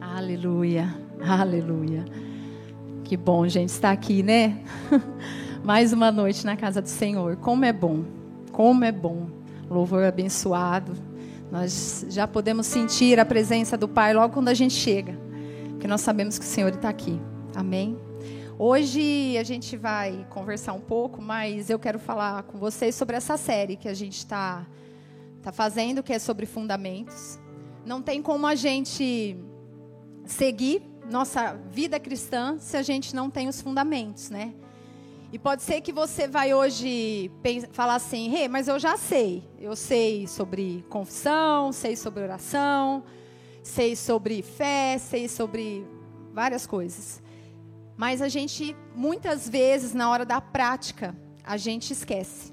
Aleluia, aleluia. Que bom, gente, estar aqui, né? Mais uma noite na casa do Senhor. Como é bom, como é bom. Louvor abençoado. Nós já podemos sentir a presença do Pai logo quando a gente chega, porque nós sabemos que o Senhor está aqui. Amém? Hoje a gente vai conversar um pouco, mas eu quero falar com vocês sobre essa série que a gente está tá fazendo, que é sobre fundamentos. Não tem como a gente seguir nossa vida cristã se a gente não tem os fundamentos, né? E pode ser que você vai hoje falar assim, hey, mas eu já sei. Eu sei sobre confissão, sei sobre oração, sei sobre fé, sei sobre várias coisas. Mas a gente, muitas vezes, na hora da prática, a gente esquece.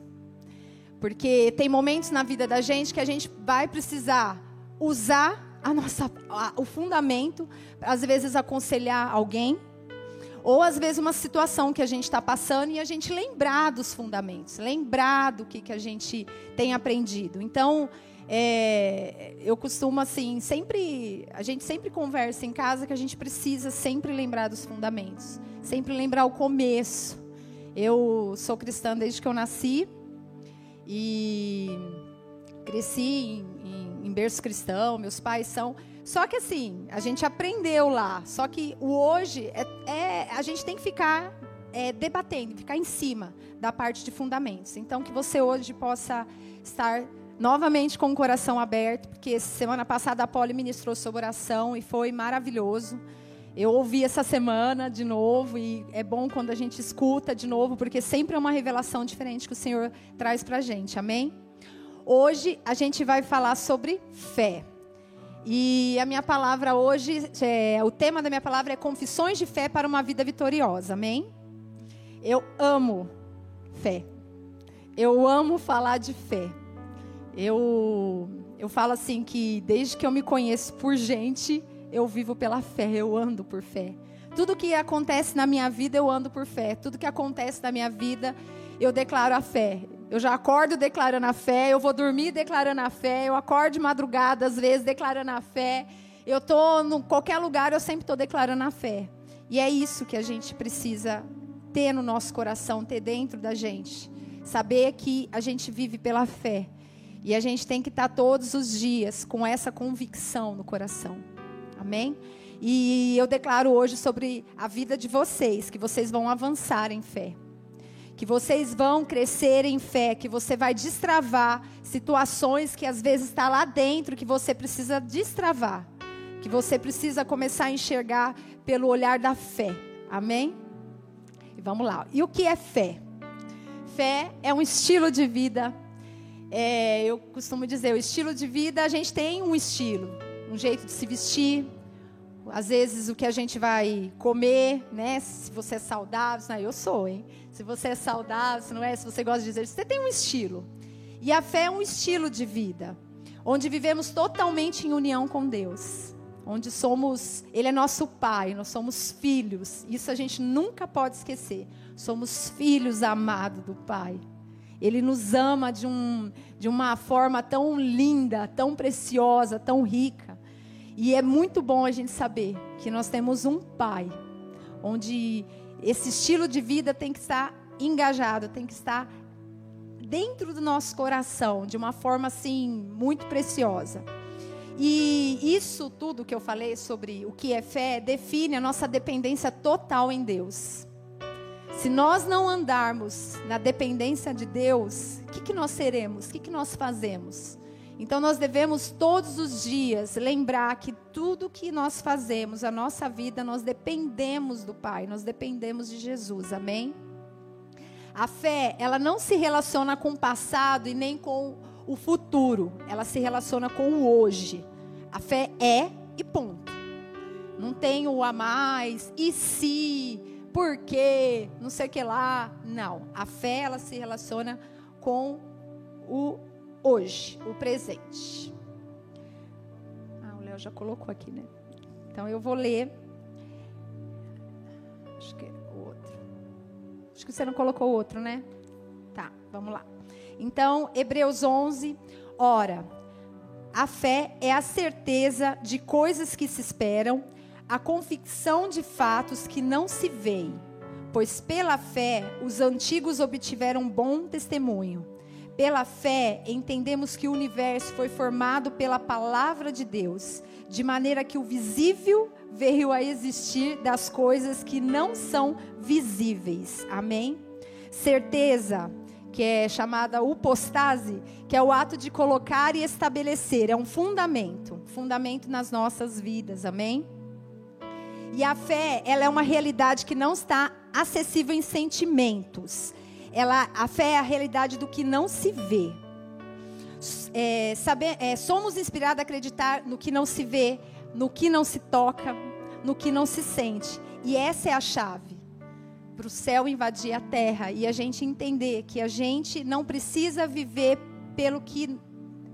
Porque tem momentos na vida da gente que a gente vai precisar usar a nossa, a, o fundamento, às vezes aconselhar alguém, ou às vezes uma situação que a gente está passando e a gente lembrar dos fundamentos, lembrar do que, que a gente tem aprendido. Então, é, eu costumo assim, sempre, a gente sempre conversa em casa que a gente precisa sempre lembrar dos fundamentos, sempre lembrar o começo. Eu sou cristã desde que eu nasci e cresci em, em, em berço cristão, meus pais são. Só que assim, a gente aprendeu lá. Só que o hoje é, é a gente tem que ficar é, debatendo, ficar em cima da parte de fundamentos. Então, que você hoje possa estar novamente com o coração aberto, porque semana passada a Poli ministrou sobre oração e foi maravilhoso. Eu ouvi essa semana de novo e é bom quando a gente escuta de novo, porque sempre é uma revelação diferente que o Senhor traz para a gente. Amém? Hoje a gente vai falar sobre fé. E a minha palavra hoje, é, o tema da minha palavra é Confissões de Fé para uma Vida Vitoriosa. Amém? Eu amo fé. Eu amo falar de fé. Eu, eu falo assim que desde que eu me conheço por gente, eu vivo pela fé, eu ando por fé. Tudo que acontece na minha vida, eu ando por fé. Tudo que acontece na minha vida, eu declaro a fé. Eu já acordo declarando a fé, eu vou dormir declarando a fé, eu acordo de madrugada, às vezes, declarando a fé. Eu estou em qualquer lugar, eu sempre estou declarando a fé. E é isso que a gente precisa ter no nosso coração, ter dentro da gente. Saber que a gente vive pela fé. E a gente tem que estar todos os dias com essa convicção no coração. Amém? E eu declaro hoje sobre a vida de vocês, que vocês vão avançar em fé que vocês vão crescer em fé, que você vai destravar situações que às vezes está lá dentro que você precisa destravar, que você precisa começar a enxergar pelo olhar da fé. Amém? E vamos lá. E o que é fé? Fé é um estilo de vida. É, eu costumo dizer, o estilo de vida, a gente tem um estilo, um jeito de se vestir, às vezes o que a gente vai comer, né? Se você é saudável, não, eu sou, hein? Se você é saudável, se não é, se você gosta de dizer, você tem um estilo. E a fé é um estilo de vida, onde vivemos totalmente em união com Deus. Onde somos, Ele é nosso Pai, nós somos filhos. Isso a gente nunca pode esquecer. Somos filhos amados do Pai. Ele nos ama de, um, de uma forma tão linda, tão preciosa, tão rica. E é muito bom a gente saber que nós temos um pai, onde esse estilo de vida tem que estar engajado, tem que estar dentro do nosso coração, de uma forma assim muito preciosa. E isso tudo que eu falei sobre o que é fé define a nossa dependência total em Deus. Se nós não andarmos na dependência de Deus, o que, que nós seremos? O que, que nós fazemos? Então nós devemos todos os dias lembrar que tudo que nós fazemos, a nossa vida, nós dependemos do Pai, nós dependemos de Jesus. Amém? A fé, ela não se relaciona com o passado e nem com o futuro, ela se relaciona com o hoje. A fé é e ponto. Não tem o a mais, e se, por quê, não sei o que lá. Não. A fé, ela se relaciona com o hoje, o presente. Ah, o Léo já colocou aqui, né? Então eu vou ler. Acho que é o outro. Acho que você não colocou o outro, né? Tá, vamos lá. Então, Hebreus 11. Ora, a fé é a certeza de coisas que se esperam, a convicção de fatos que não se veem. Pois pela fé os antigos obtiveram bom testemunho. Pela fé entendemos que o universo foi formado pela palavra de Deus, de maneira que o visível veio a existir das coisas que não são visíveis. Amém? Certeza, que é chamada upostase, que é o ato de colocar e estabelecer, é um fundamento, fundamento nas nossas vidas. Amém? E a fé, ela é uma realidade que não está acessível em sentimentos. Ela, a fé é a realidade do que não se vê. É, saber, é, somos inspirados a acreditar no que não se vê, no que não se toca, no que não se sente. E essa é a chave para o céu invadir a terra e a gente entender que a gente não precisa viver pelo que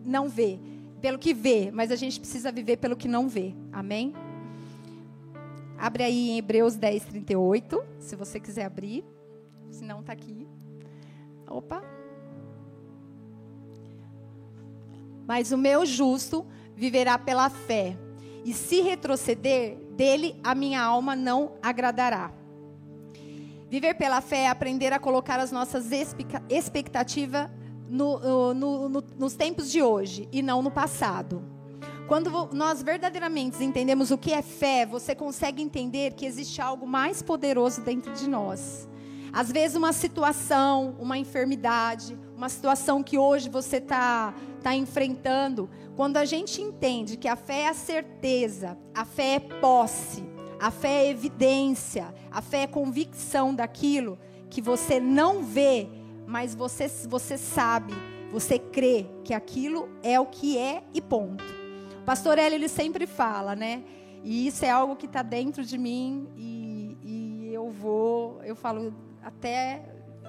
não vê, pelo que vê, mas a gente precisa viver pelo que não vê. Amém? Abre aí em Hebreus 10, 38, se você quiser abrir. Se não, está aqui. Opa. Mas o meu justo viverá pela fé. E se retroceder, dele a minha alma não agradará. Viver pela fé é aprender a colocar as nossas expectativas no, no, no, nos tempos de hoje e não no passado. Quando nós verdadeiramente entendemos o que é fé, você consegue entender que existe algo mais poderoso dentro de nós. Às vezes, uma situação, uma enfermidade, uma situação que hoje você está tá enfrentando, quando a gente entende que a fé é a certeza, a fé é posse, a fé é evidência, a fé é convicção daquilo que você não vê, mas você, você sabe, você crê que aquilo é o que é e ponto. Pastor Hélio, ele sempre fala, né? E isso é algo que está dentro de mim e, e, eu vou, eu falo, até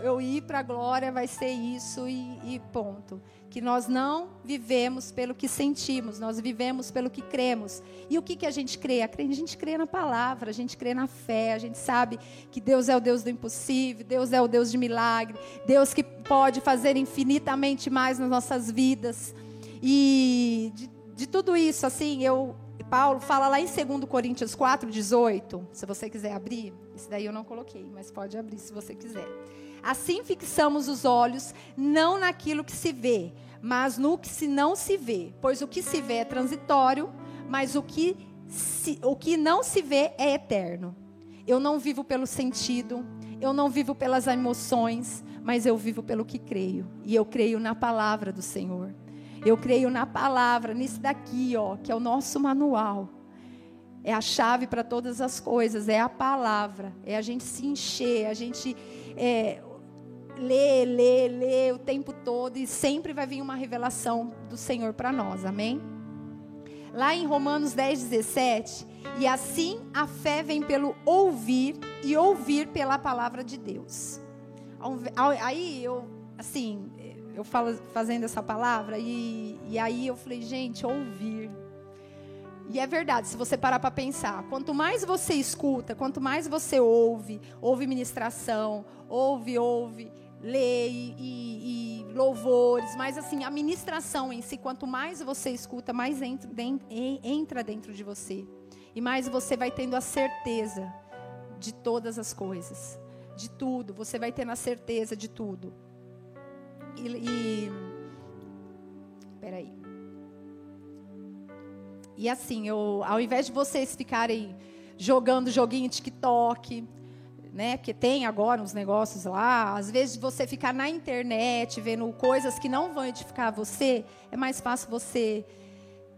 eu ir para a glória vai ser isso e, e, ponto. Que nós não vivemos pelo que sentimos, nós vivemos pelo que cremos. E o que, que a gente crê? A gente crê na palavra, a gente crê na fé, a gente sabe que Deus é o Deus do impossível, Deus é o Deus de milagre, Deus que pode fazer infinitamente mais nas nossas vidas. E de de tudo isso, assim, eu Paulo fala lá em 2 Coríntios 4, 18. Se você quiser abrir, esse daí eu não coloquei, mas pode abrir se você quiser. Assim fixamos os olhos não naquilo que se vê, mas no que se não se vê. Pois o que se vê é transitório, mas o que, se, o que não se vê é eterno. Eu não vivo pelo sentido, eu não vivo pelas emoções, mas eu vivo pelo que creio. E eu creio na palavra do Senhor. Eu creio na palavra, nisso daqui, ó, que é o nosso manual. É a chave para todas as coisas, é a palavra. É a gente se encher, a gente é, ler, ler, ler o tempo todo e sempre vai vir uma revelação do Senhor para nós, amém? Lá em Romanos 10, 17, e assim a fé vem pelo ouvir e ouvir pela palavra de Deus. Aí eu, assim, eu falo, fazendo essa palavra, e, e aí eu falei, gente, ouvir. E é verdade, se você parar para pensar, quanto mais você escuta, quanto mais você ouve, ouve ministração, ouve, ouve, lê e, e, e louvores, mas assim, a ministração em si, quanto mais você escuta, mais entra entra dentro de você. E mais você vai tendo a certeza de todas as coisas, de tudo, você vai tendo a certeza de tudo. E, e peraí. E assim, eu, ao invés de vocês ficarem jogando joguinho TikTok, né? Porque tem agora uns negócios lá. Às vezes você ficar na internet vendo coisas que não vão edificar você, é mais fácil você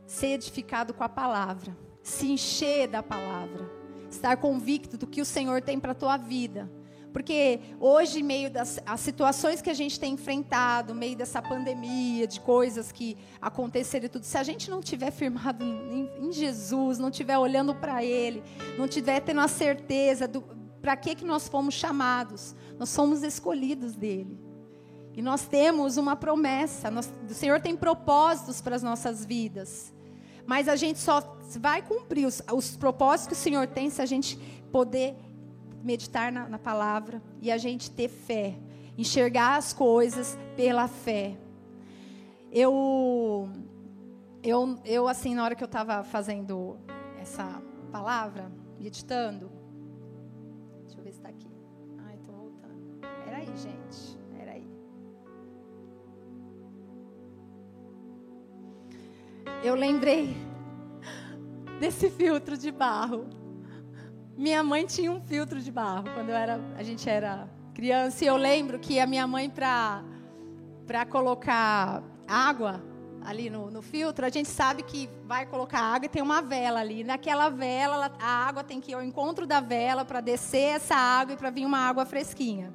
ser edificado com a palavra, se encher da palavra, estar convicto do que o Senhor tem para a tua vida. Porque hoje, meio das as situações que a gente tem enfrentado, meio dessa pandemia, de coisas que aconteceram e tudo, se a gente não tiver firmado em, em Jesus, não tiver olhando para Ele, não tiver tendo a certeza do para que, que nós fomos chamados, nós somos escolhidos dele. E nós temos uma promessa, nós, o Senhor tem propósitos para as nossas vidas. Mas a gente só vai cumprir os, os propósitos que o Senhor tem se a gente poder meditar na, na palavra e a gente ter fé, enxergar as coisas pela fé. Eu eu, eu, assim, na hora que eu estava fazendo essa palavra, meditando. Deixa eu ver se está aqui. Ai, estou voltando. Peraí, gente. Peraí. Eu lembrei desse filtro de barro. Minha mãe tinha um filtro de barro quando eu era, a gente era criança. E eu lembro que a minha mãe, para colocar água, ali no, no, filtro, a gente sabe que vai colocar água e tem uma vela ali. Naquela vela, a água tem que ir ao encontro da vela para descer essa água e para vir uma água fresquinha.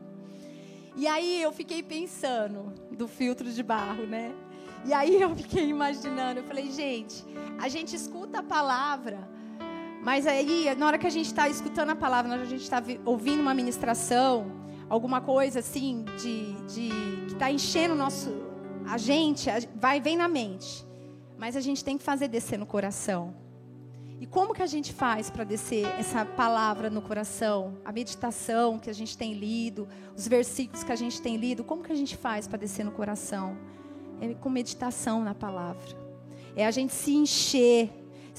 E aí eu fiquei pensando do filtro de barro, né? E aí eu fiquei imaginando, eu falei, gente, a gente escuta a palavra, mas aí, na hora que a gente está escutando a palavra, na hora que a gente está ouvindo uma ministração, alguma coisa assim, de, de que está enchendo o nosso, a gente vai vem na mente, mas a gente tem que fazer descer no coração. E como que a gente faz para descer essa palavra no coração? A meditação que a gente tem lido, os versículos que a gente tem lido, como que a gente faz para descer no coração? É com meditação na palavra. É a gente se encher,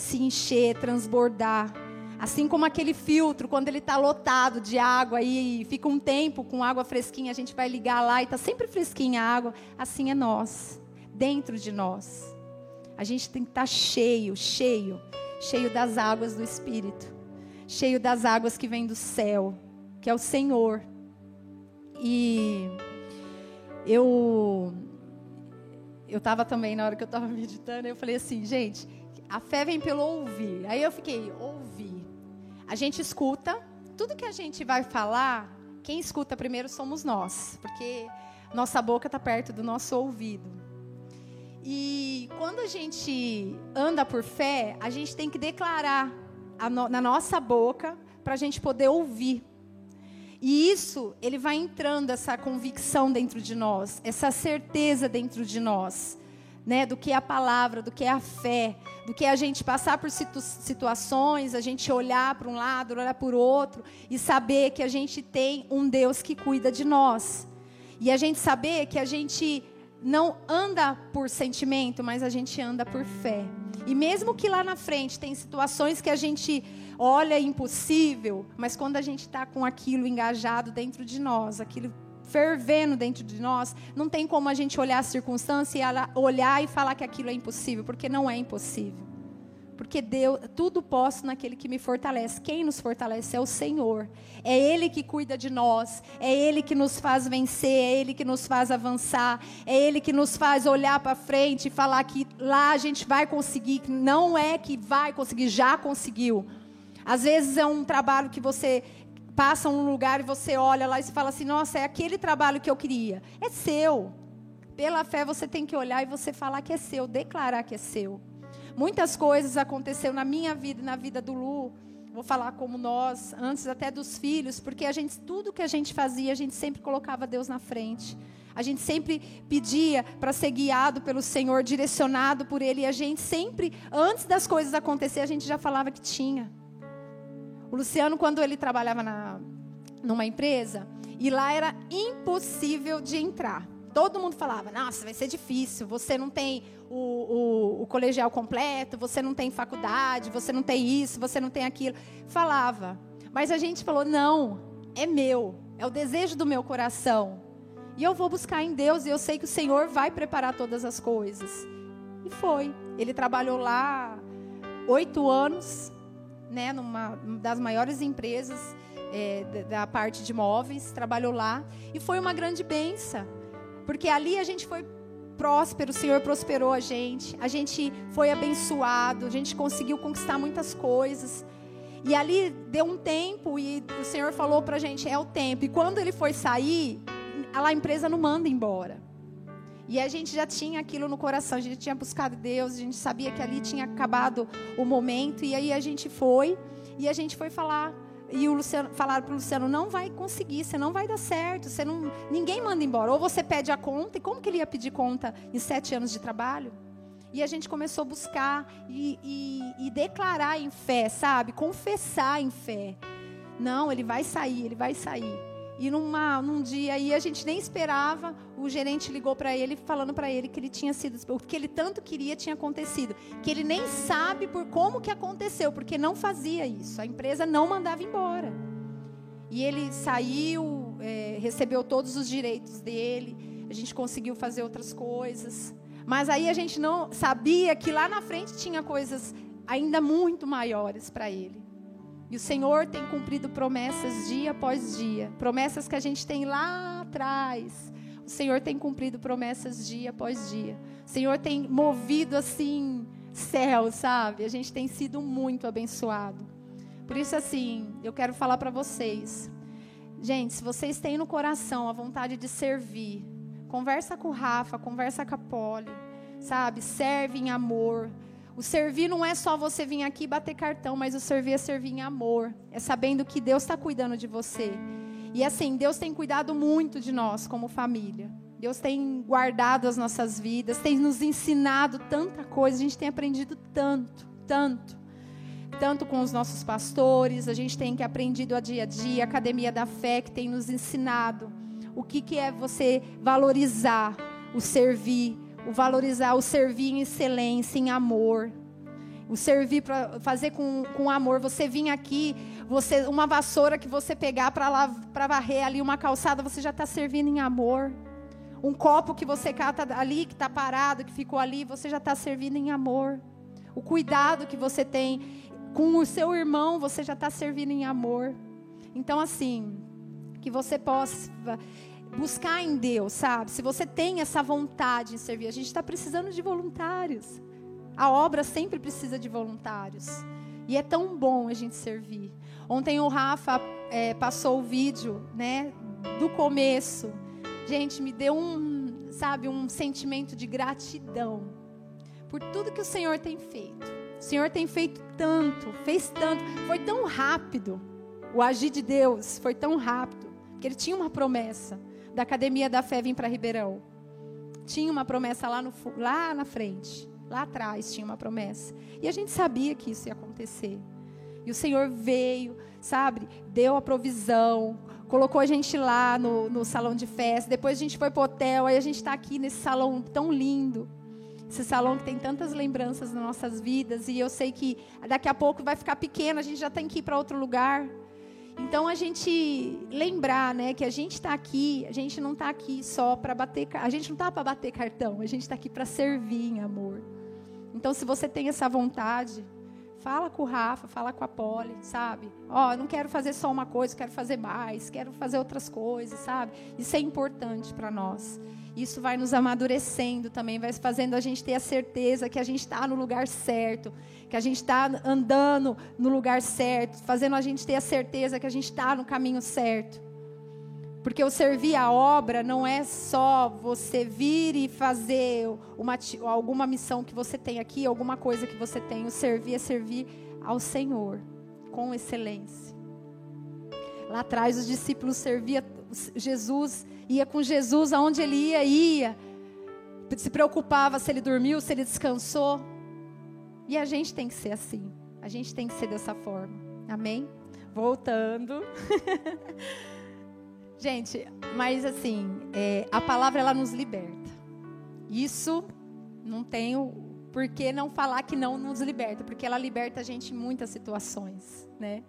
se encher, transbordar. Assim como aquele filtro, quando ele está lotado de água e fica um tempo com água fresquinha, a gente vai ligar lá e está sempre fresquinha a água. Assim é nós, dentro de nós. A gente tem que estar tá cheio, cheio, cheio das águas do Espírito, cheio das águas que vêm do céu, que é o Senhor. E eu eu estava também na hora que eu estava meditando, eu falei assim, gente, a fé vem pelo ouvir. Aí eu fiquei, ouvir. A gente escuta, tudo que a gente vai falar, quem escuta primeiro somos nós, porque nossa boca está perto do nosso ouvido. E quando a gente anda por fé, a gente tem que declarar no, na nossa boca para a gente poder ouvir. E isso, ele vai entrando essa convicção dentro de nós, essa certeza dentro de nós né, do que é a palavra, do que é a fé, do que é a gente passar por situ situações, a gente olhar para um lado, olhar para o outro e saber que a gente tem um Deus que cuida de nós. E a gente saber que a gente não anda por sentimento, mas a gente anda por fé. E mesmo que lá na frente tem situações que a gente olha impossível, mas quando a gente está com aquilo engajado dentro de nós, aquilo fervendo dentro de nós, não tem como a gente olhar a circunstância e olhar e falar que aquilo é impossível, porque não é impossível. Porque Deus, tudo posso naquele que me fortalece. Quem nos fortalece é o Senhor. É Ele que cuida de nós. É Ele que nos faz vencer. É Ele que nos faz avançar. É Ele que nos faz olhar para frente e falar que lá a gente vai conseguir. Não é que vai conseguir, já conseguiu. Às vezes é um trabalho que você passa um lugar e você olha lá e fala assim: nossa, é aquele trabalho que eu queria. É seu. Pela fé você tem que olhar e você falar que é seu, declarar que é seu. Muitas coisas aconteceram na minha vida e na vida do Lu. Vou falar como nós, antes até dos filhos, porque a gente tudo que a gente fazia, a gente sempre colocava Deus na frente. A gente sempre pedia para ser guiado pelo Senhor, direcionado por Ele. E a gente sempre, antes das coisas acontecerem, a gente já falava que tinha. O Luciano, quando ele trabalhava na, numa empresa, e lá era impossível de entrar. Todo mundo falava: Nossa, vai ser difícil. Você não tem o, o, o, colegial completo, você não tem faculdade, você não tem isso, você não tem aquilo. Falava. Mas a gente falou: Não, é meu, é o desejo do meu coração. E eu vou buscar em Deus e eu sei que o Senhor vai preparar todas as coisas. E foi. Ele trabalhou lá oito anos né, numa das maiores empresas é, da, parte de móveis, trabalhou lá e foi uma grande benção, porque ali a gente foi próspero, o Senhor prosperou a gente, a gente foi abençoado, a gente conseguiu conquistar muitas coisas. E ali deu um tempo e o Senhor falou para a gente: é o tempo. E quando ele foi sair, a empresa não manda embora. E a gente já tinha aquilo no coração, a gente tinha buscado Deus, a gente sabia que ali tinha acabado o momento, e aí a gente foi, e a gente foi falar. E o Luciano falaram para o Luciano, não vai conseguir, você não vai dar certo, você não, ninguém manda embora. Ou você pede a conta, e como que ele ia pedir conta em sete anos de trabalho? E a gente começou a buscar e, e, e declarar em fé, sabe? Confessar em fé. Não, ele vai sair, ele vai sair. E numa, num dia aí a gente nem esperava, o gerente ligou para ele falando para ele que ele tinha sido, o que ele tanto queria tinha acontecido, que ele nem sabe por como que aconteceu, porque não fazia isso. A empresa não mandava embora. E ele saiu, é, recebeu todos os direitos dele, a gente conseguiu fazer outras coisas. Mas aí a gente não sabia que lá na frente tinha coisas ainda muito maiores para ele. E o Senhor tem cumprido promessas dia após dia. Promessas que a gente tem lá atrás. O Senhor tem cumprido promessas dia após dia. O Senhor tem movido assim céu, sabe? A gente tem sido muito abençoado. Por isso assim, eu quero falar para vocês. Gente, se vocês têm no coração a vontade de servir, conversa com o Rafa, conversa com a Polly, sabe? Serve em amor o servir não é só você vir aqui bater cartão, mas o servir é servir em amor. É sabendo que Deus está cuidando de você. E assim, Deus tem cuidado muito de nós como família. Deus tem guardado as nossas vidas, tem nos ensinado tanta coisa, a gente tem aprendido tanto, tanto. Tanto com os nossos pastores, a gente tem que aprendido a dia a dia, a Academia da Fé que tem nos ensinado o que, que é você valorizar o servir, o valorizar, o servir em excelência, em amor. O servir para fazer com, com amor. Você vir aqui, você uma vassoura que você pegar para varrer ali uma calçada, você já está servindo em amor. Um copo que você cata ali, que está parado, que ficou ali, você já está servindo em amor. O cuidado que você tem com o seu irmão, você já está servindo em amor. Então, assim, que você possa buscar em Deus, sabe? Se você tem essa vontade em servir, a gente está precisando de voluntários. A obra sempre precisa de voluntários. E é tão bom a gente servir. Ontem o Rafa é, passou o vídeo, né, do começo. Gente, me deu um, sabe, um sentimento de gratidão por tudo que o Senhor tem feito. O Senhor tem feito tanto, fez tanto, foi tão rápido. O agir de Deus foi tão rápido, que ele tinha uma promessa da Academia da Fé vir para Ribeirão. Tinha uma promessa lá, no, lá na frente, lá atrás tinha uma promessa. E a gente sabia que isso ia acontecer. E o Senhor veio, sabe, deu a provisão, colocou a gente lá no, no salão de festa. Depois a gente foi para o hotel, aí a gente está aqui nesse salão tão lindo. Esse salão que tem tantas lembranças nas nossas vidas. E eu sei que daqui a pouco vai ficar pequeno, a gente já tem que ir para outro lugar. Então a gente lembrar, né, que a gente está aqui, a gente não está aqui só para bater, a gente não está para bater cartão, a gente está aqui para servir em amor. Então se você tem essa vontade, fala com o Rafa, fala com a Polly, sabe? Ó, oh, não quero fazer só uma coisa, quero fazer mais, quero fazer outras coisas, sabe? Isso é importante para nós. Isso vai nos amadurecendo também, vai fazendo a gente ter a certeza que a gente está no lugar certo, que a gente está andando no lugar certo, fazendo a gente ter a certeza que a gente está no caminho certo. Porque o servir a obra não é só você vir e fazer uma, alguma missão que você tem aqui, alguma coisa que você tem. O servir é servir ao Senhor com excelência. Lá atrás os discípulos serviam Jesus ia com Jesus aonde ele ia, ia. Se preocupava se ele dormiu, se ele descansou. E a gente tem que ser assim. A gente tem que ser dessa forma. Amém? Voltando. gente, mas assim, é, a palavra ela nos liberta. Isso não tenho por que não falar que não nos liberta, porque ela liberta a gente em muitas situações, né?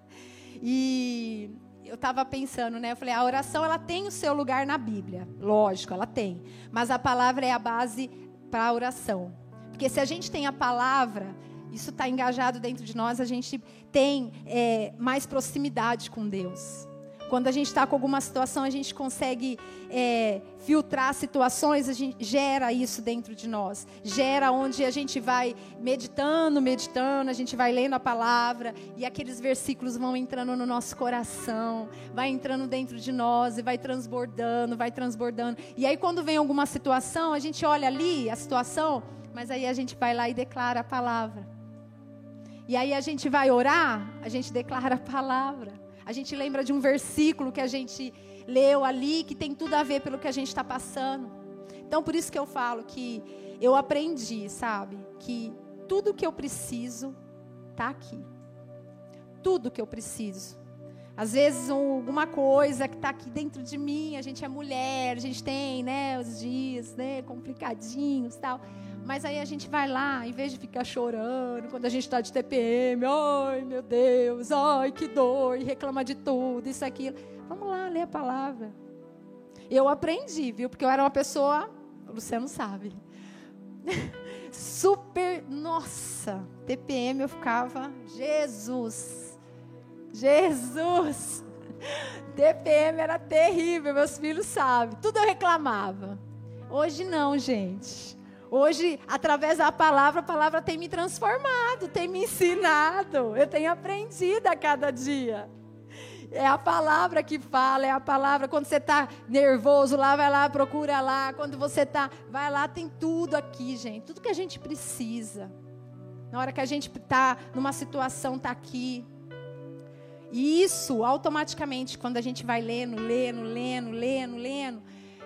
E eu estava pensando, né? Eu falei, a oração ela tem o seu lugar na Bíblia, lógico, ela tem. Mas a palavra é a base para a oração, porque se a gente tem a palavra, isso está engajado dentro de nós, a gente tem é, mais proximidade com Deus. Quando a gente está com alguma situação, a gente consegue é, filtrar situações, a gente gera isso dentro de nós. Gera onde a gente vai meditando, meditando, a gente vai lendo a palavra e aqueles versículos vão entrando no nosso coração, vai entrando dentro de nós e vai transbordando, vai transbordando. E aí quando vem alguma situação, a gente olha ali a situação, mas aí a gente vai lá e declara a palavra. E aí a gente vai orar, a gente declara a palavra. A gente lembra de um versículo que a gente leu ali, que tem tudo a ver pelo que a gente está passando. Então, por isso que eu falo que eu aprendi, sabe? Que tudo que eu preciso está aqui. Tudo que eu preciso. Às vezes alguma coisa que está aqui dentro de mim, a gente é mulher, a gente tem, né, os dias, né, complicadinhos, tal. Mas aí a gente vai lá, em vez de ficar chorando quando a gente está de TPM, ai meu Deus, ai que dor, e reclama de tudo, isso, aquilo. Vamos lá, ler a palavra. Eu aprendi, viu? Porque eu era uma pessoa, o Luciano sabe, super, nossa, TPM eu ficava, Jesus, Jesus. TPM era terrível, meus filhos sabem. Tudo eu reclamava. Hoje não, gente. Hoje, através da palavra, a palavra tem me transformado, tem me ensinado. Eu tenho aprendido a cada dia. É a palavra que fala, é a palavra. Quando você está nervoso, lá, vai lá, procura lá. Quando você está, vai lá, tem tudo aqui, gente. Tudo que a gente precisa. Na hora que a gente está numa situação, está aqui. E isso, automaticamente, quando a gente vai lendo, lendo, lendo, lendo, lendo,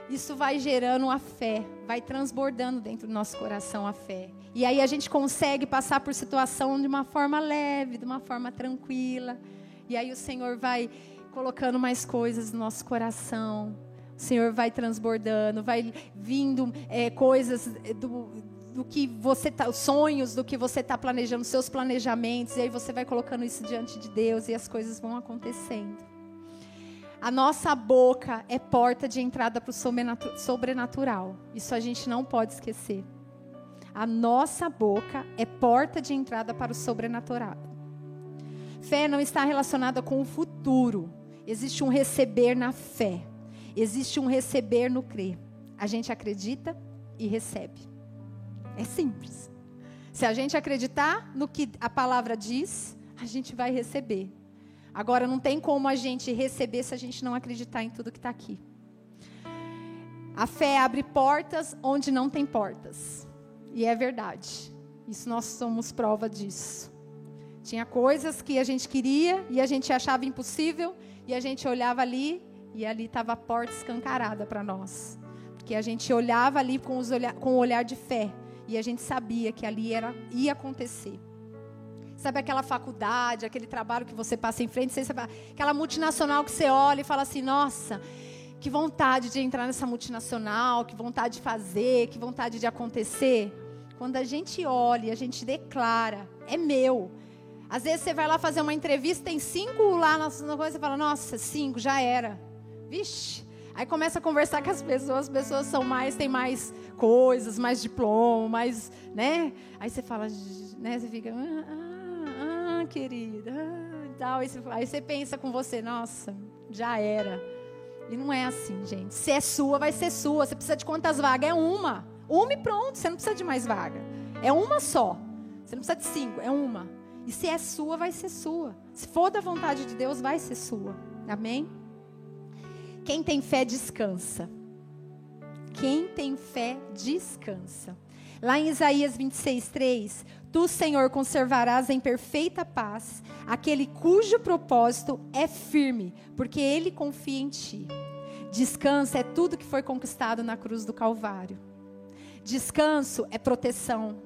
isso vai gerando a fé, vai transbordando dentro do nosso coração a fé. E aí a gente consegue passar por situação de uma forma leve, de uma forma tranquila. E aí o Senhor vai colocando mais coisas no nosso coração. O Senhor vai transbordando, vai vindo é, coisas do, do que você tá, sonhos do que você está planejando, seus planejamentos. E aí você vai colocando isso diante de Deus e as coisas vão acontecendo. A nossa boca é porta de entrada para o sobrenatural. Isso a gente não pode esquecer. A nossa boca é porta de entrada para o sobrenatural. Fé não está relacionada com o futuro. Existe um receber na fé. Existe um receber no crer. A gente acredita e recebe. É simples. Se a gente acreditar no que a palavra diz, a gente vai receber. Agora, não tem como a gente receber se a gente não acreditar em tudo que está aqui. A fé abre portas onde não tem portas. E é verdade. Isso nós somos prova disso. Tinha coisas que a gente queria e a gente achava impossível, e a gente olhava ali e ali estava a porta escancarada para nós. Porque a gente olhava ali com, olha com o olhar de fé e a gente sabia que ali era, ia acontecer. Sabe aquela faculdade, aquele trabalho que você passa em frente, você, aquela multinacional que você olha e fala assim: nossa, que vontade de entrar nessa multinacional, que vontade de fazer, que vontade de acontecer. Quando a gente olha, a gente declara: é meu. Às vezes você vai lá fazer uma entrevista, tem cinco lá na coisa, você fala: nossa, cinco, já era. Vixe. Aí começa a conversar com as pessoas, as pessoas são mais, têm mais coisas, mais diploma, mais, né? Aí você fala, né? Você fica, ah, ah querida, ah, tal. Aí você, pensa com você, nossa, já era. E não é assim, gente. Se é sua, vai ser sua. Você precisa de quantas vagas? É uma. Uma e pronto, você não precisa de mais vaga. É uma só. Você não precisa de cinco, é uma. E se é sua, vai ser sua. Se for da vontade de Deus, vai ser sua. Amém? Quem tem fé, descansa. Quem tem fé, descansa. Lá em Isaías 26, 3, Tu, Senhor, conservarás em perfeita paz aquele cujo propósito é firme, porque ele confia em ti. Descanso é tudo que foi conquistado na cruz do Calvário. Descanso é proteção.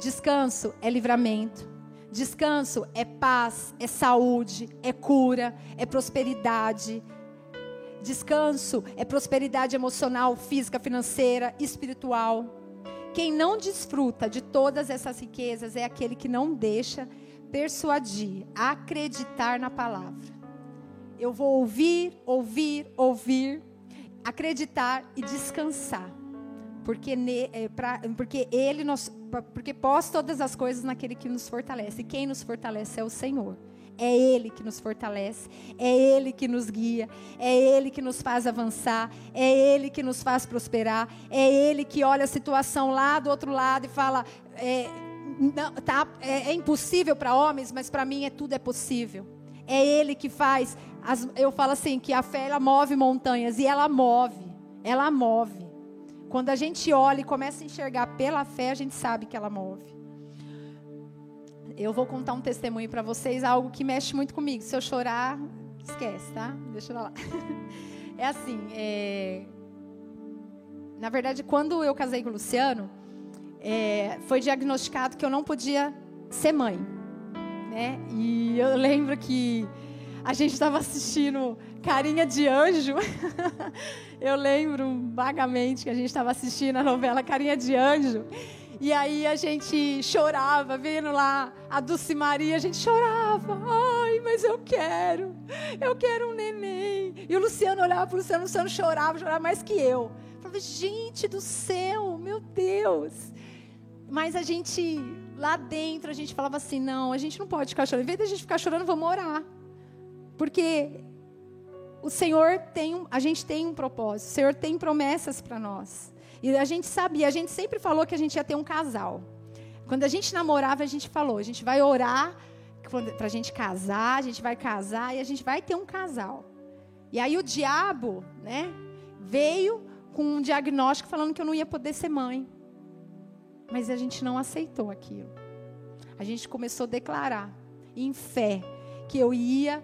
Descanso é livramento. Descanso é paz, é saúde, é cura, é prosperidade. Descanso é prosperidade emocional, física, financeira, espiritual. Quem não desfruta de todas essas riquezas é aquele que não deixa persuadir, acreditar na palavra. Eu vou ouvir, ouvir, ouvir, acreditar e descansar. Porque, ne, é, pra, porque ele nos, porque pós todas as coisas naquele que nos fortalece. E quem nos fortalece é o Senhor. É Ele que nos fortalece, é Ele que nos guia, é Ele que nos faz avançar, é Ele que nos faz prosperar, é Ele que olha a situação lá do outro lado e fala: é, não, tá, é, é impossível para homens, mas para mim é tudo é possível. É Ele que faz. As, eu falo assim que a fé ela move montanhas e ela move, ela move. Quando a gente olha e começa a enxergar pela fé, a gente sabe que ela move eu vou contar um testemunho para vocês, algo que mexe muito comigo. Se eu chorar, esquece, tá? Deixa eu lá. É assim, é... na verdade, quando eu casei com o Luciano, é... foi diagnosticado que eu não podia ser mãe, né? E eu lembro que a gente estava assistindo Carinha de Anjo. Eu lembro vagamente que a gente estava assistindo a novela Carinha de Anjo. E aí a gente chorava, vendo lá a Dulce Maria, a gente chorava. Ai, mas eu quero, eu quero um neném. E o Luciano olhava para o Luciano, o Luciano chorava, chorava mais que eu. Eu falava, gente do céu, meu Deus. Mas a gente, lá dentro, a gente falava assim, não, a gente não pode ficar chorando. Em vez de a gente ficar chorando, vamos orar. Porque o Senhor tem, a gente tem um propósito, o Senhor tem promessas para nós. E a gente sabia, a gente sempre falou que a gente ia ter um casal. Quando a gente namorava, a gente falou, a gente vai orar para a gente casar, a gente vai casar e a gente vai ter um casal. E aí o diabo, né, veio com um diagnóstico falando que eu não ia poder ser mãe. Mas a gente não aceitou aquilo. A gente começou a declarar, em fé, que eu ia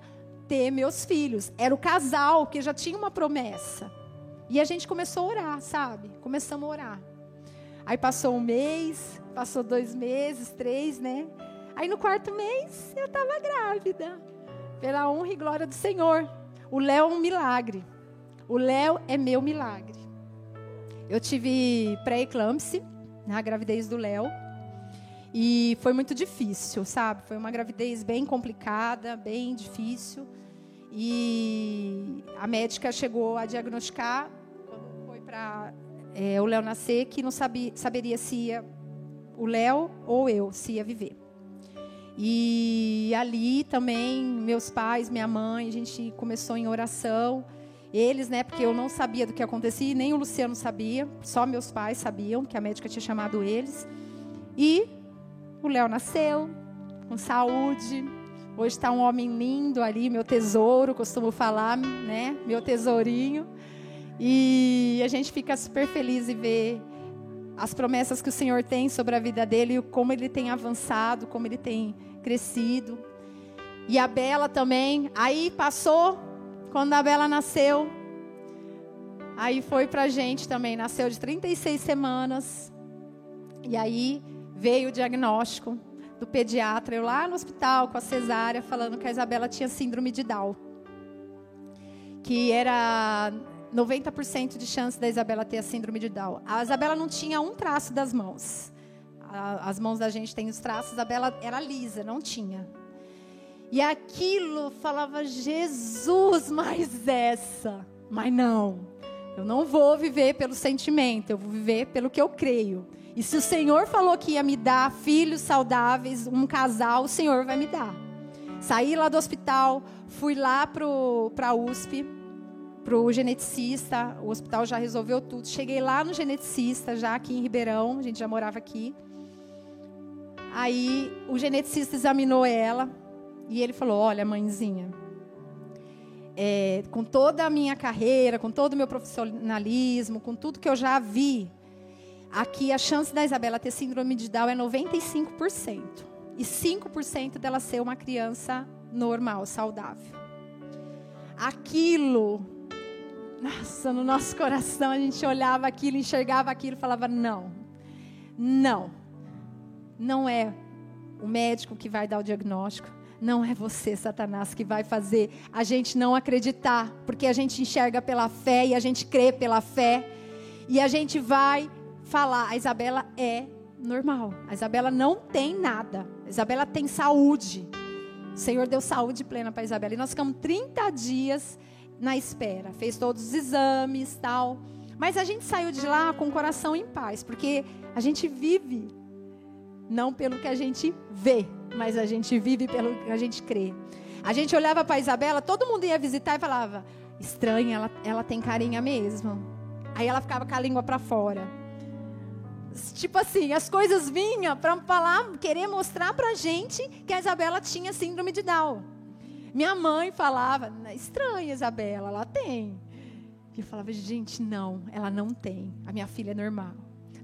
ter meus filhos. Era o casal que já tinha uma promessa. E a gente começou a orar, sabe? Começamos a orar. Aí passou um mês, passou dois meses, três, né? Aí no quarto mês eu estava grávida. Pela honra e glória do Senhor. O Léo é um milagre. O Léo é meu milagre. Eu tive pré-eclâmpsia na gravidez do Léo. E foi muito difícil, sabe? Foi uma gravidez bem complicada, bem difícil. E a médica chegou a diagnosticar, quando foi para é, o Léo nascer, que não sabia, saberia se ia o Léo ou eu, se ia viver. E ali também, meus pais, minha mãe, a gente começou em oração. Eles, né, porque eu não sabia do que acontecia, nem o Luciano sabia, só meus pais sabiam que a médica tinha chamado eles. E o Léo nasceu, com saúde, Hoje está um homem lindo ali, meu tesouro, costumo falar, né? Meu tesourinho. E a gente fica super feliz em ver as promessas que o Senhor tem sobre a vida dele, como ele tem avançado, como ele tem crescido. E a Bela também. Aí passou, quando a Bela nasceu. Aí foi pra gente também, nasceu de 36 semanas. E aí veio o diagnóstico do pediatra, eu lá no hospital com a cesárea, falando que a Isabela tinha síndrome de Down. Que era 90% de chance da Isabela ter a síndrome de Down. A Isabela não tinha um traço das mãos. as mãos da gente têm os traços, a Isabela era lisa, não tinha. E aquilo falava, Jesus, mais essa. Mas não, eu não vou viver pelo sentimento, eu vou viver pelo que eu creio. E se o Senhor falou que ia me dar filhos saudáveis, um casal, o Senhor vai me dar. Saí lá do hospital, fui lá para a USP, para o geneticista. O hospital já resolveu tudo. Cheguei lá no geneticista, já aqui em Ribeirão, a gente já morava aqui. Aí o geneticista examinou ela e ele falou: Olha, mãezinha, é, com toda a minha carreira, com todo o meu profissionalismo, com tudo que eu já vi Aqui a chance da Isabela ter síndrome de Down é 95%. E 5% dela ser uma criança normal, saudável. Aquilo, nossa, no nosso coração a gente olhava aquilo, enxergava aquilo falava: não, não, não é o médico que vai dar o diagnóstico, não é você, Satanás, que vai fazer a gente não acreditar, porque a gente enxerga pela fé e a gente crê pela fé, e a gente vai falar, a Isabela é normal. A Isabela não tem nada. A Isabela tem saúde. O Senhor deu saúde plena para Isabela. E nós ficamos 30 dias na espera. Fez todos os exames, tal. Mas a gente saiu de lá com o coração em paz, porque a gente vive não pelo que a gente vê, mas a gente vive pelo que a gente crê. A gente olhava para Isabela, todo mundo ia visitar e falava: estranha, ela, ela tem carinha mesmo. Aí ela ficava com a língua para fora tipo assim, as coisas vinham para falar, querer mostrar pra gente que a Isabela tinha síndrome de Down. Minha mãe falava, estranha Isabela, ela tem. E eu falava, gente, não, ela não tem. A minha filha é normal.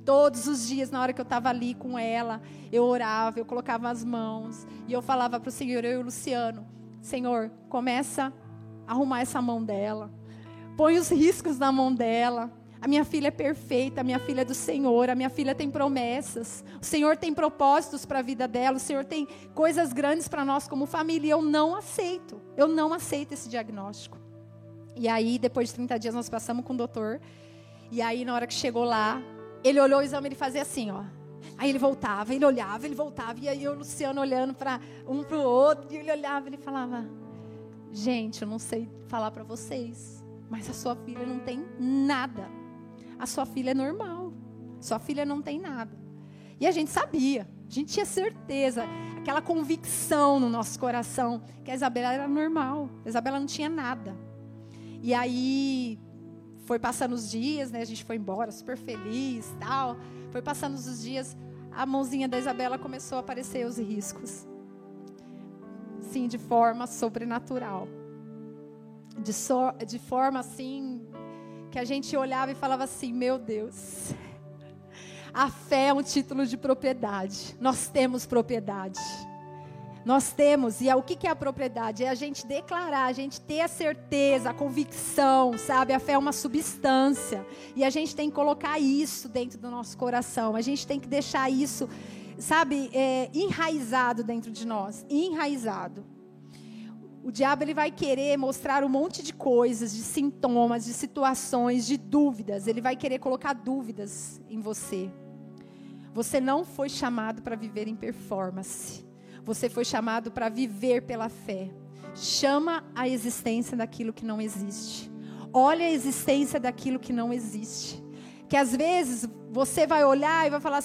Todos os dias, na hora que eu estava ali com ela, eu orava, eu colocava as mãos e eu falava para o Senhor, eu e o Luciano, Senhor, começa a arrumar essa mão dela, põe os riscos na mão dela, A minha filha é perfeita, a minha filha é do Senhor, a minha filha tem promessas. O Senhor tem propósitos para a vida dela, o Senhor tem coisas grandes para nós como família. E eu não aceito, eu não aceito esse diagnóstico. E aí, depois de 30 dias, nós passamos com o doutor. E aí, na hora que chegou lá, ele olhou o exame, ele fazia assim, ó. Aí ele voltava, ele olhava, ele voltava. E aí o Luciano olhando para um para o outro. E ele olhava, ele falava: Gente, eu não sei falar para vocês, mas a sua filha não tem nada a sua filha é normal. Sua filha não tem nada. E a gente sabia, a gente tinha certeza, aquela convicção no nosso coração que a Isabela era normal. A Isabela não tinha nada. E aí foi passando os dias, né? A gente foi embora super feliz, tal. Foi passando os dias, a mãozinha da Isabela começou a aparecer os riscos. Sim, de forma sobrenatural. De, so, de forma assim que a gente olhava e falava assim: meu Deus, a fé é um título de propriedade. Nós temos propriedade. Nós temos, e é, o que, é a propriedade? É a gente declarar, a gente ter a certeza, a convicção, sabe? A fé é uma substância. E a gente tem que colocar isso dentro do nosso coração. A gente tem que deixar isso, sabe, é, enraizado dentro de nós enraizado. O diabo ele vai querer mostrar um monte de coisas, de sintomas, de situações, de dúvidas. Ele vai querer colocar dúvidas em você. Você não foi chamado para viver em performance. Você foi chamado para viver pela fé. Chama a existência daquilo que não existe. Olha a existência daquilo que não existe. Que às vezes você vai olhar e vai falar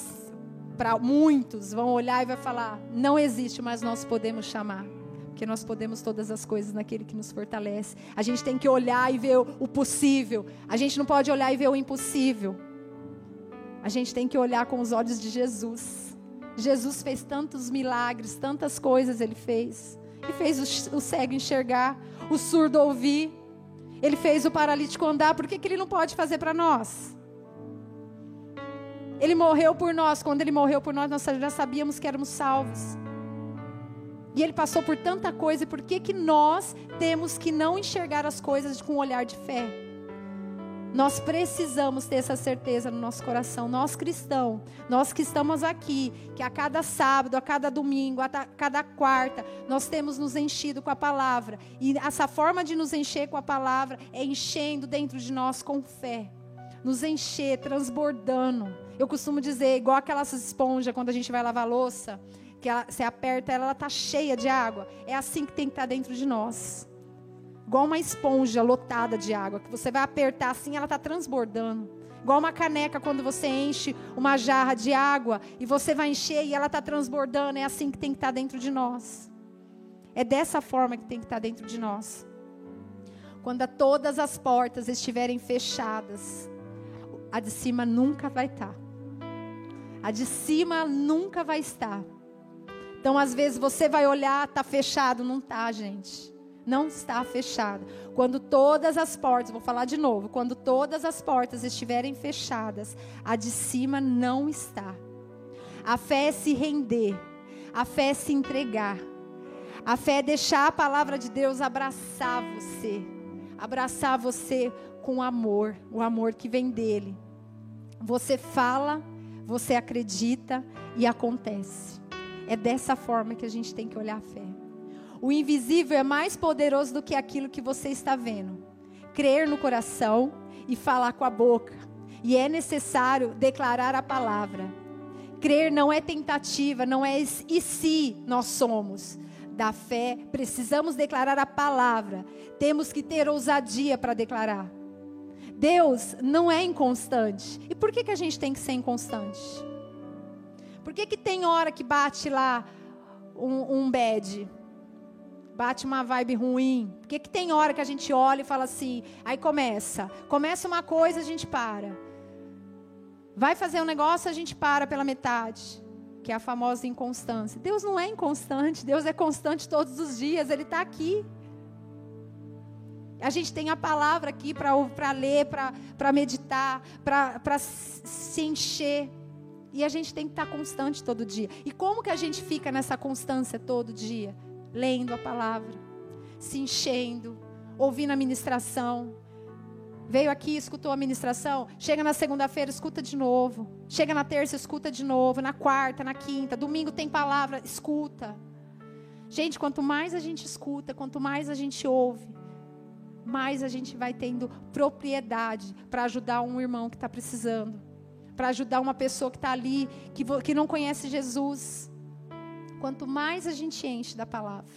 para muitos vão olhar e vai falar não existe, mas nós podemos chamar porque nós podemos todas as coisas naquele que nos fortalece. A gente tem que olhar e ver o possível. A gente não pode olhar e ver o impossível. A gente tem que olhar com os olhos de Jesus. Jesus fez tantos milagres, tantas coisas ele fez. Ele fez o, cego enxergar, o surdo ouvir. Ele fez o paralítico andar. Por que, que ele não pode fazer para nós? Ele morreu por nós. Quando ele morreu por nós, nós já sabíamos que éramos salvos. E ele passou por tanta coisa, e por que, que nós temos que não enxergar as coisas com um olhar de fé? Nós precisamos ter essa certeza no nosso coração. Nós cristãos, nós que estamos aqui, que a cada sábado, a cada domingo, a cada quarta, nós temos nos enchido com a palavra. E essa forma de nos encher com a palavra é enchendo dentro de nós com fé. Nos encher, transbordando. Eu costumo dizer, igual aquelas esponjas quando a gente vai lavar louça que ela, você aperta ela, ela está cheia de água. É assim que tem que estar tá dentro de nós. Igual uma esponja lotada de água, que você vai apertar assim, ela está transbordando. Igual uma caneca quando você enche uma jarra de água e você vai encher e ela está transbordando. É assim que tem que estar tá dentro de nós. É dessa forma que tem que estar tá dentro de nós. Quando todas as portas estiverem fechadas, a de cima nunca vai estar. A de cima nunca vai estar. Então, às vezes, você vai olhar, está fechado. Não está, gente. Não está fechado. Quando todas as portas, vou falar de novo, quando todas as portas estiverem fechadas, a de cima não está. A fé é se render, a fé é se entregar, a fé é deixar a palavra de Deus abraçar você, abraçar você com amor, o amor que vem dele. Você fala, você acredita e acontece. É dessa forma que a gente tem que olhar a fé. O invisível é mais poderoso do que aquilo que você está vendo. Crer no coração e falar com a boca. E é necessário declarar a palavra. Crer não é tentativa, não é e se nós somos. Da fé, precisamos declarar a palavra. Temos que ter ousadia para declarar. Deus não é inconstante. E por que, que a gente tem que ser inconstante? Que, que tem hora que bate lá um, um bad? Bate uma vibe ruim. Por que, que tem hora que a gente olha e fala assim, aí começa. Começa uma coisa, a gente para. Vai fazer um negócio, a gente para pela metade. Que é a famosa inconstância. Deus não é inconstante, Deus é constante todos os dias, Ele está aqui. A gente tem a palavra aqui para ler, para meditar, para se encher. E a gente tem que estar constante todo dia. E como que a gente fica nessa constância todo dia? Lendo a palavra, se enchendo, ouvindo a ministração, Veio aqui, escutou a ministração, chega na segunda-feira, escuta de novo. Chega na terça, escuta de novo. Na quarta, na quinta, domingo tem palavra, escuta. Gente, quanto mais a gente escuta, quanto mais a gente ouve, mais a gente vai tendo propriedade para ajudar um irmão que está precisando, para ajudar uma pessoa que está ali, que, que não conhece Jesus. Quanto mais a gente enche da palavra.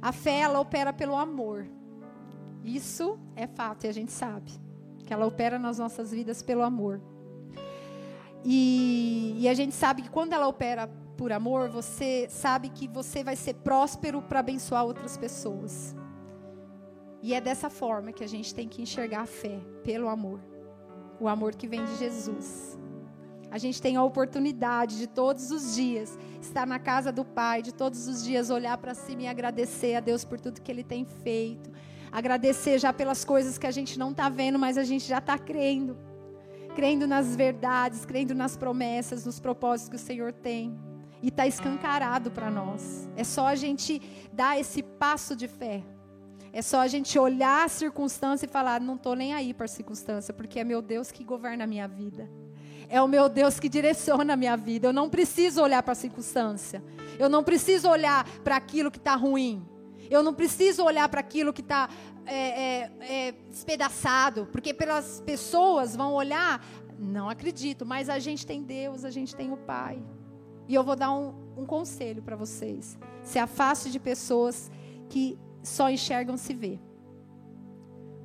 A fé, ela opera pelo amor. Isso é fato e a gente sabe. Que ela opera nas nossas vidas pelo amor. E, e a gente sabe que quando ela opera por amor, você sabe que você vai ser próspero para abençoar outras pessoas. E é dessa forma que a gente tem que enxergar a fé, pelo amor. O amor que vem de Jesus. A gente tem a oportunidade de todos os dias estar na casa do Pai, de todos os dias olhar para cima e agradecer a Deus por tudo que Ele tem feito. Agradecer já pelas coisas que a gente não está vendo, mas a gente já está crendo. Crendo nas verdades, crendo nas promessas, nos propósitos que o Senhor tem. E está escancarado para nós. É só a gente dar esse passo de fé. É só a gente olhar a circunstância e falar: não estou nem aí para a circunstância, porque é meu Deus que governa a minha vida. É o meu Deus que direciona a minha vida. Eu não preciso olhar para a circunstância. Eu não preciso olhar para aquilo que está ruim. Eu não preciso olhar para aquilo que está é, é, é, despedaçado, porque pelas pessoas vão olhar, não acredito, mas a gente tem Deus, a gente tem o Pai. E eu vou dar um, um conselho para vocês: se afaste de pessoas que só enxergam se ver.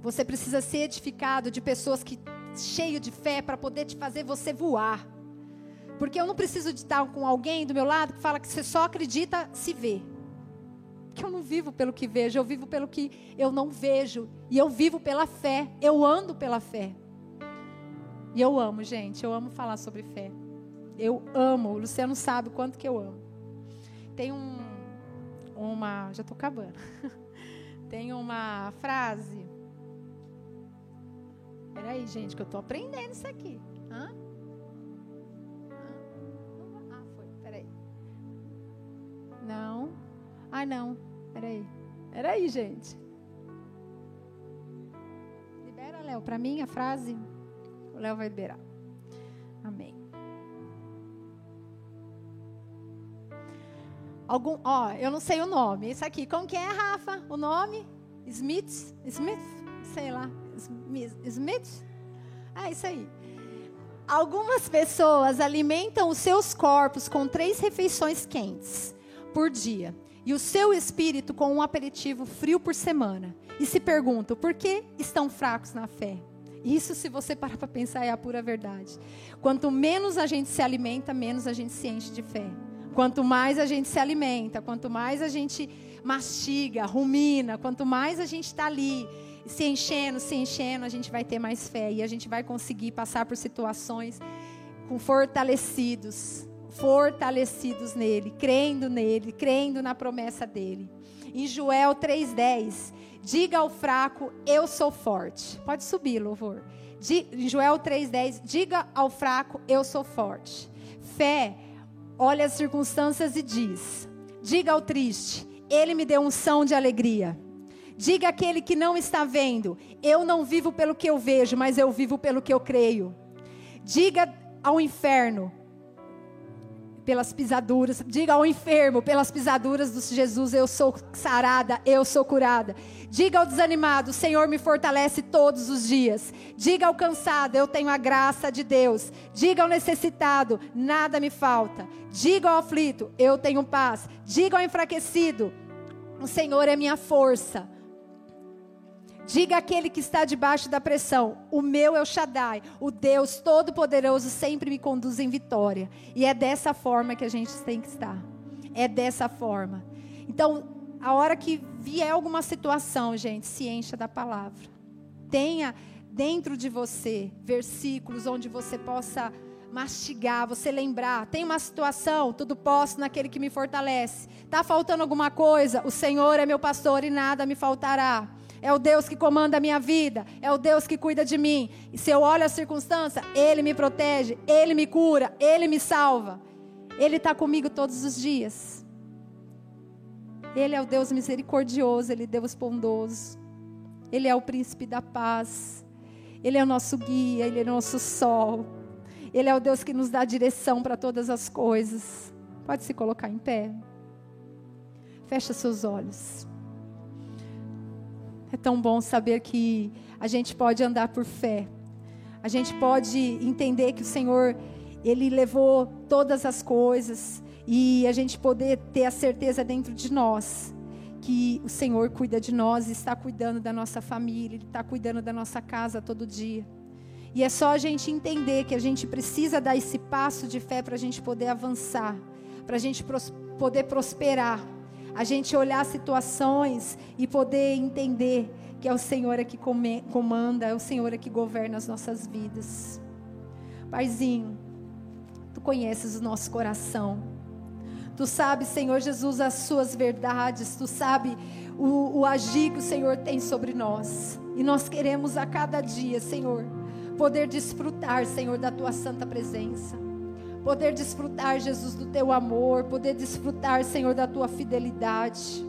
Você precisa ser edificado de pessoas que cheio de fé para poder te fazer você voar. Porque eu não preciso de estar com alguém do meu lado que fala que você só acredita se ver que eu não vivo pelo que vejo, eu vivo pelo que eu não vejo. E eu vivo pela fé, eu ando pela fé. E eu amo, gente, eu amo falar sobre fé. Eu amo, o Luciano sabe o quanto que eu amo. Tem um, uma, já estou acabando. Tem uma frase. Peraí, gente, que eu estou aprendendo isso aqui. Hã? Ah, foi, peraí. Não. Ah, não. Peraí. Peraí, gente. Libera, Léo, para mim a frase. O Léo vai liberar. Amém. Algum, ó, eu não sei o nome. Esse aqui, como que é, Rafa? O nome? Smith? Smith? Sei lá. Smith? Ah, isso aí. Algumas pessoas alimentam os seus corpos com três refeições quentes por dia e o seu espírito com um aperitivo frio por semana. E se perguntam por que estão fracos na fé. Isso, se você parar para pensar, é a pura verdade. Quanto menos a gente se alimenta, menos a gente se enche de fé. Quanto mais a gente se alimenta, quanto mais a gente mastiga, rumina, quanto mais a gente está ali se enchendo, se enchendo, a gente vai ter mais fé e a gente vai conseguir passar por situações com fortalecidos, fortalecidos nele, crendo nele, crendo na promessa dele. Em Joel 3,10, diga ao fraco, eu sou forte. Pode subir, louvor. Em Joel 3,10, diga ao fraco, eu sou forte. Fé, olha as circunstâncias e diz: diga ao triste, ele me deu unção de alegria. Diga àquele que não está vendo, eu não vivo pelo que eu vejo, mas eu vivo pelo que eu creio. Diga ao inferno, pelas pisaduras. Diga ao enfermo, pelas pisaduras de Jesus, eu sou sarada, eu sou curada. Diga ao desanimado, o Senhor me fortalece todos os dias. Diga ao cansado, eu tenho a graça de Deus. Diga ao necessitado, nada me falta. Diga ao aflito, eu tenho paz. Diga ao enfraquecido, o Senhor é minha força. Diga àquele que está debaixo da pressão: O meu é o Shaddai, o Deus Todo-Poderoso sempre me conduz em vitória. E é dessa forma que a gente tem que estar. É dessa forma. Então, a hora que vier alguma situação, gente, se encha da palavra. Tenha dentro de você versículos onde você possa mastigar, você lembrar. Tem uma situação, tudo posso naquele que me fortalece. Está faltando alguma coisa? O Senhor é meu pastor e nada me faltará. É o Deus que comanda a minha vida. É o Deus que cuida de mim. E se eu olho a circunstância, Ele me protege, Ele me cura, Ele me salva. Ele está comigo todos os dias. Ele é o Deus misericordioso, Ele é Deus bondoso. Ele é o príncipe da paz. Ele é o nosso guia, ele é o nosso sol. Ele é o Deus que nos dá direção para todas as coisas. Pode se colocar em pé. Fecha seus olhos. É tão bom saber que a gente pode andar por fé. A gente pode entender que o Senhor, Ele levou todas as coisas. E a gente poder ter a certeza dentro de nós que o Senhor cuida de nós, está cuidando da nossa família, Ele está cuidando da nossa casa todo dia. E é só a gente entender que a gente precisa dar esse passo de fé para a gente poder avançar, para a gente pros poder prosperar, a gente olhar situações e poder entender que é o Senhor é que comanda, é o Senhor é que governa as nossas vidas. Paizinho, tu conheces o nosso coração. Tu sabes, Senhor Jesus, as suas verdades. Tu sabes o, o agir que o Senhor tem sobre nós. E nós queremos a cada dia, Senhor, poder desfrutar, Senhor, da tua santa presença. Poder desfrutar, Jesus, do teu amor. Poder desfrutar, Senhor, da tua fidelidade.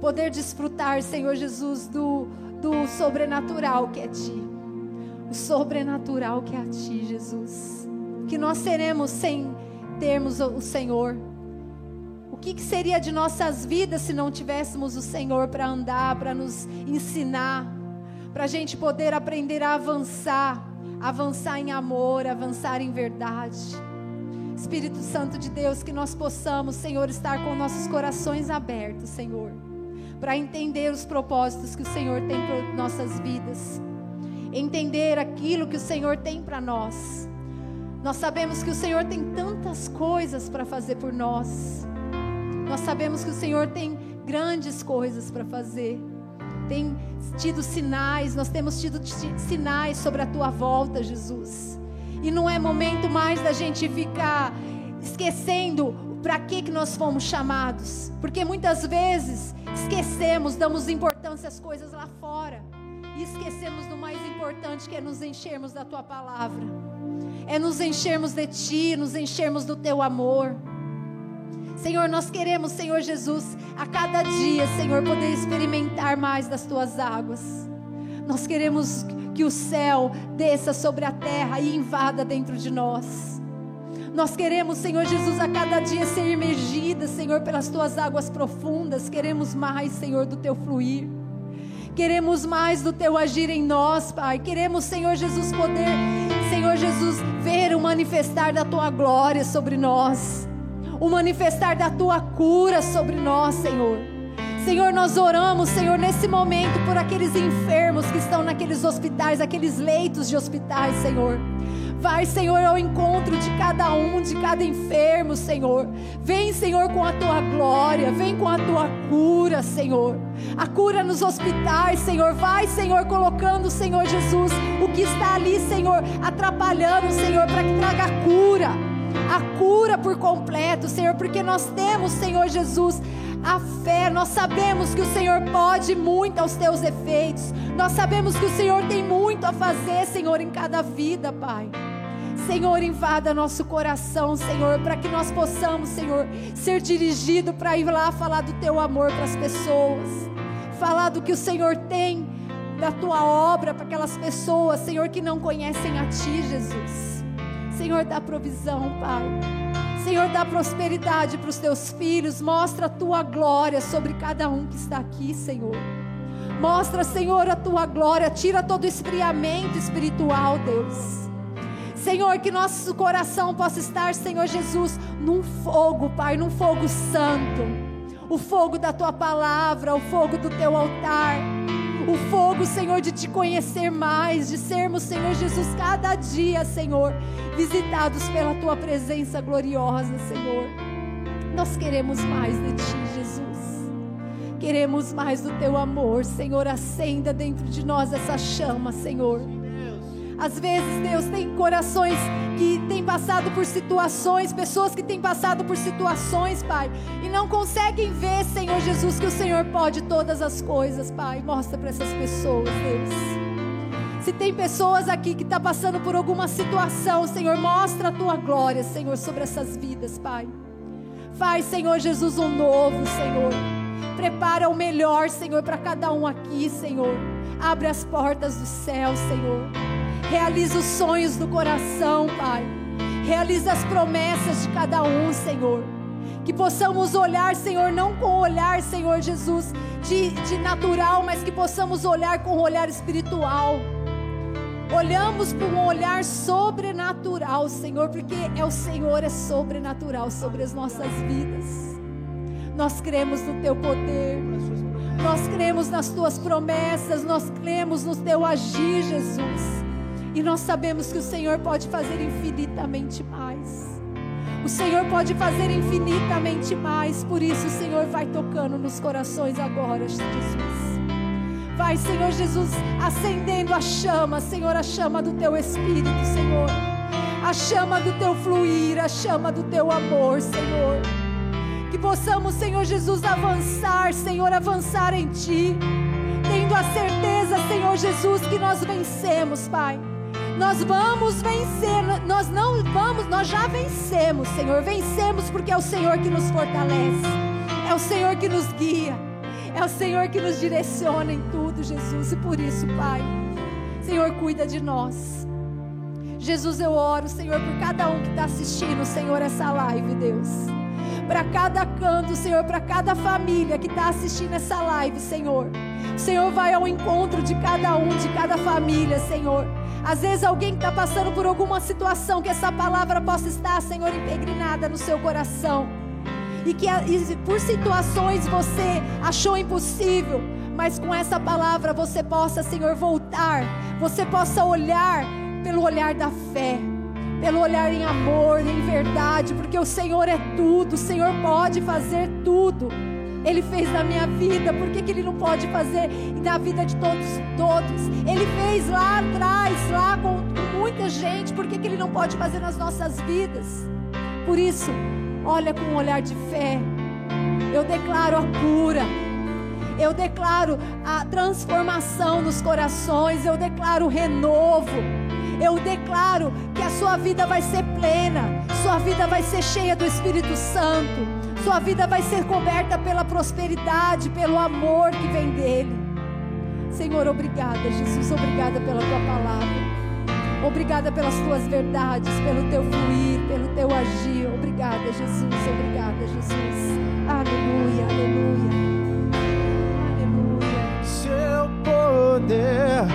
Poder desfrutar, Senhor Jesus, do, do sobrenatural que é ti. O sobrenatural que é a ti, Jesus. Que nós seremos sem termos o Senhor o que, que seria de nossas vidas se não tivéssemos o Senhor para andar, para nos ensinar, para a gente poder aprender a avançar, avançar em amor, avançar em verdade. Espírito Santo de Deus, que nós possamos, Senhor, estar com nossos corações abertos, Senhor, para entender os propósitos que o Senhor tem para nossas vidas, entender aquilo que o Senhor tem para nós. Nós sabemos que o Senhor tem tantas coisas para fazer por nós. Nós sabemos que o Senhor tem grandes coisas para fazer. Tem tido sinais, nós temos tido sinais sobre a tua volta, Jesus. E não é momento mais da gente ficar esquecendo para que, que nós fomos chamados. Porque muitas vezes esquecemos, damos importância às coisas lá fora. E esquecemos do mais importante que é nos enchermos da tua palavra. É nos enchermos de ti, nos enchermos do teu amor. Senhor, nós queremos, Senhor Jesus, a cada dia, Senhor, poder experimentar mais das tuas águas. Nós queremos que o céu desça sobre a terra e invada dentro de nós. Nós queremos, Senhor Jesus, a cada dia ser imergida, Senhor, pelas tuas águas profundas. Queremos mais, Senhor, do teu fluir. Queremos mais do teu agir em nós, Pai. Queremos, Senhor Jesus, poder, Senhor Jesus, ver o manifestar da tua glória sobre nós o manifestar da tua cura sobre nós, Senhor. Senhor, nós oramos, Senhor, nesse momento por aqueles enfermos que estão naqueles hospitais, aqueles leitos de hospitais, Senhor. Vai, Senhor, ao encontro de cada um, de cada enfermo, Senhor. Vem, Senhor, com a tua glória, vem com a tua cura, Senhor. A cura nos hospitais, Senhor. Vai, Senhor, colocando, Senhor Jesus, o que está ali, Senhor, atrapalhando, Senhor, para que traga cura a cura por completo, Senhor, porque nós temos, Senhor Jesus, a fé, nós sabemos que o Senhor pode muito aos teus efeitos, nós sabemos que o Senhor tem muito a fazer, Senhor, em cada vida, Pai. Senhor, invada nosso coração, Senhor, para que nós possamos, Senhor, ser dirigido para ir lá falar do teu amor para as pessoas, falar do que o Senhor tem da tua obra para aquelas pessoas, Senhor, que não conhecem a ti, Jesus. Senhor, dá provisão, Pai. Senhor, dá prosperidade para os teus filhos. Mostra a tua glória sobre cada um que está aqui, Senhor. Mostra, Senhor, a tua glória. Tira todo o esfriamento espiritual, Deus. Senhor, que nosso coração possa estar, Senhor Jesus, num fogo, Pai, num fogo santo. O fogo da tua palavra, o fogo do teu altar o fogo, Senhor, de te conhecer mais, de sermos, Senhor Jesus, cada dia, Senhor, visitados pela tua presença gloriosa, Senhor. Nós queremos mais de ti, Jesus. Queremos mais do teu amor, Senhor. Acenda dentro de nós essa chama, Senhor. Às vezes, Deus, tem corações que têm passado por situações, pessoas que têm passado por situações, Pai, e não conseguem ver, Senhor Jesus, que o Senhor pode todas as coisas, Pai. Mostra para essas pessoas, Deus. Se tem pessoas aqui que estão tá passando por alguma situação, Senhor, mostra a tua glória, Senhor, sobre essas vidas, Pai. Faz, Senhor Jesus, um novo, Senhor. Prepara o melhor, Senhor, para cada um aqui, Senhor. Abre as portas do céu, Senhor. Realiza os sonhos do coração, Pai. Realiza as promessas de cada um, Senhor. Que possamos olhar, Senhor, não com olhar, Senhor Jesus, de, de natural, mas que possamos olhar com o olhar espiritual. Olhamos para um olhar sobrenatural, Senhor, porque é o Senhor é sobrenatural sobre as nossas vidas. Nós cremos no teu poder. Nós cremos nas tuas promessas, nós cremos no teu agir, Jesus. E nós sabemos que o Senhor pode fazer infinitamente mais. O Senhor pode fazer infinitamente mais. Por isso, o Senhor vai tocando nos corações agora, Jesus. Vai, Senhor Jesus, acendendo a chama, Senhor, a chama do teu Espírito, Senhor. A chama do teu fluir, a chama do teu amor, Senhor. Que possamos, Senhor Jesus, avançar, Senhor, avançar em Ti. Tendo a certeza, Senhor Jesus, que nós vencemos, Pai nós vamos vencer, nós não vamos, nós já vencemos, Senhor. Vencemos porque é o Senhor que nos fortalece, é o Senhor que nos guia, é o Senhor que nos direciona em tudo, Jesus. E por isso, Pai, Senhor, cuida de nós. Jesus, eu oro, Senhor, por cada um que está assistindo, Senhor, essa live, Deus. Para cada canto, Senhor, para cada família que está assistindo essa live, Senhor. O Senhor vai ao encontro de cada um, de cada família, Senhor. Às vezes alguém está passando por alguma situação que essa palavra possa estar, Senhor, impregrinada no seu coração. E que e por situações você achou impossível, mas com essa palavra você possa, Senhor, voltar, você possa olhar pelo olhar da fé, pelo olhar em amor, em verdade, porque o Senhor é tudo, o Senhor pode fazer tudo. Ele fez na minha vida, por que, que Ele não pode fazer na vida de todos, todos? Ele fez lá atrás, lá com, muita gente, por que, que Ele não pode fazer nas nossas vidas? Por isso, olha com um olhar de fé. Eu declaro a cura. Eu declaro a transformação nos corações. Eu declaro o renovo. Eu declaro que a sua vida vai ser plena. Sua vida vai ser cheia do Espírito Santo sua vida vai ser coberta pela prosperidade, pelo amor que vem dele. Senhor, obrigada, Jesus, obrigada pela tua palavra. Obrigada pelas tuas verdades, pelo teu fluir, pelo teu agir. Obrigada, Jesus, obrigada, Jesus. Aleluia, aleluia. Aleluia. Seu poder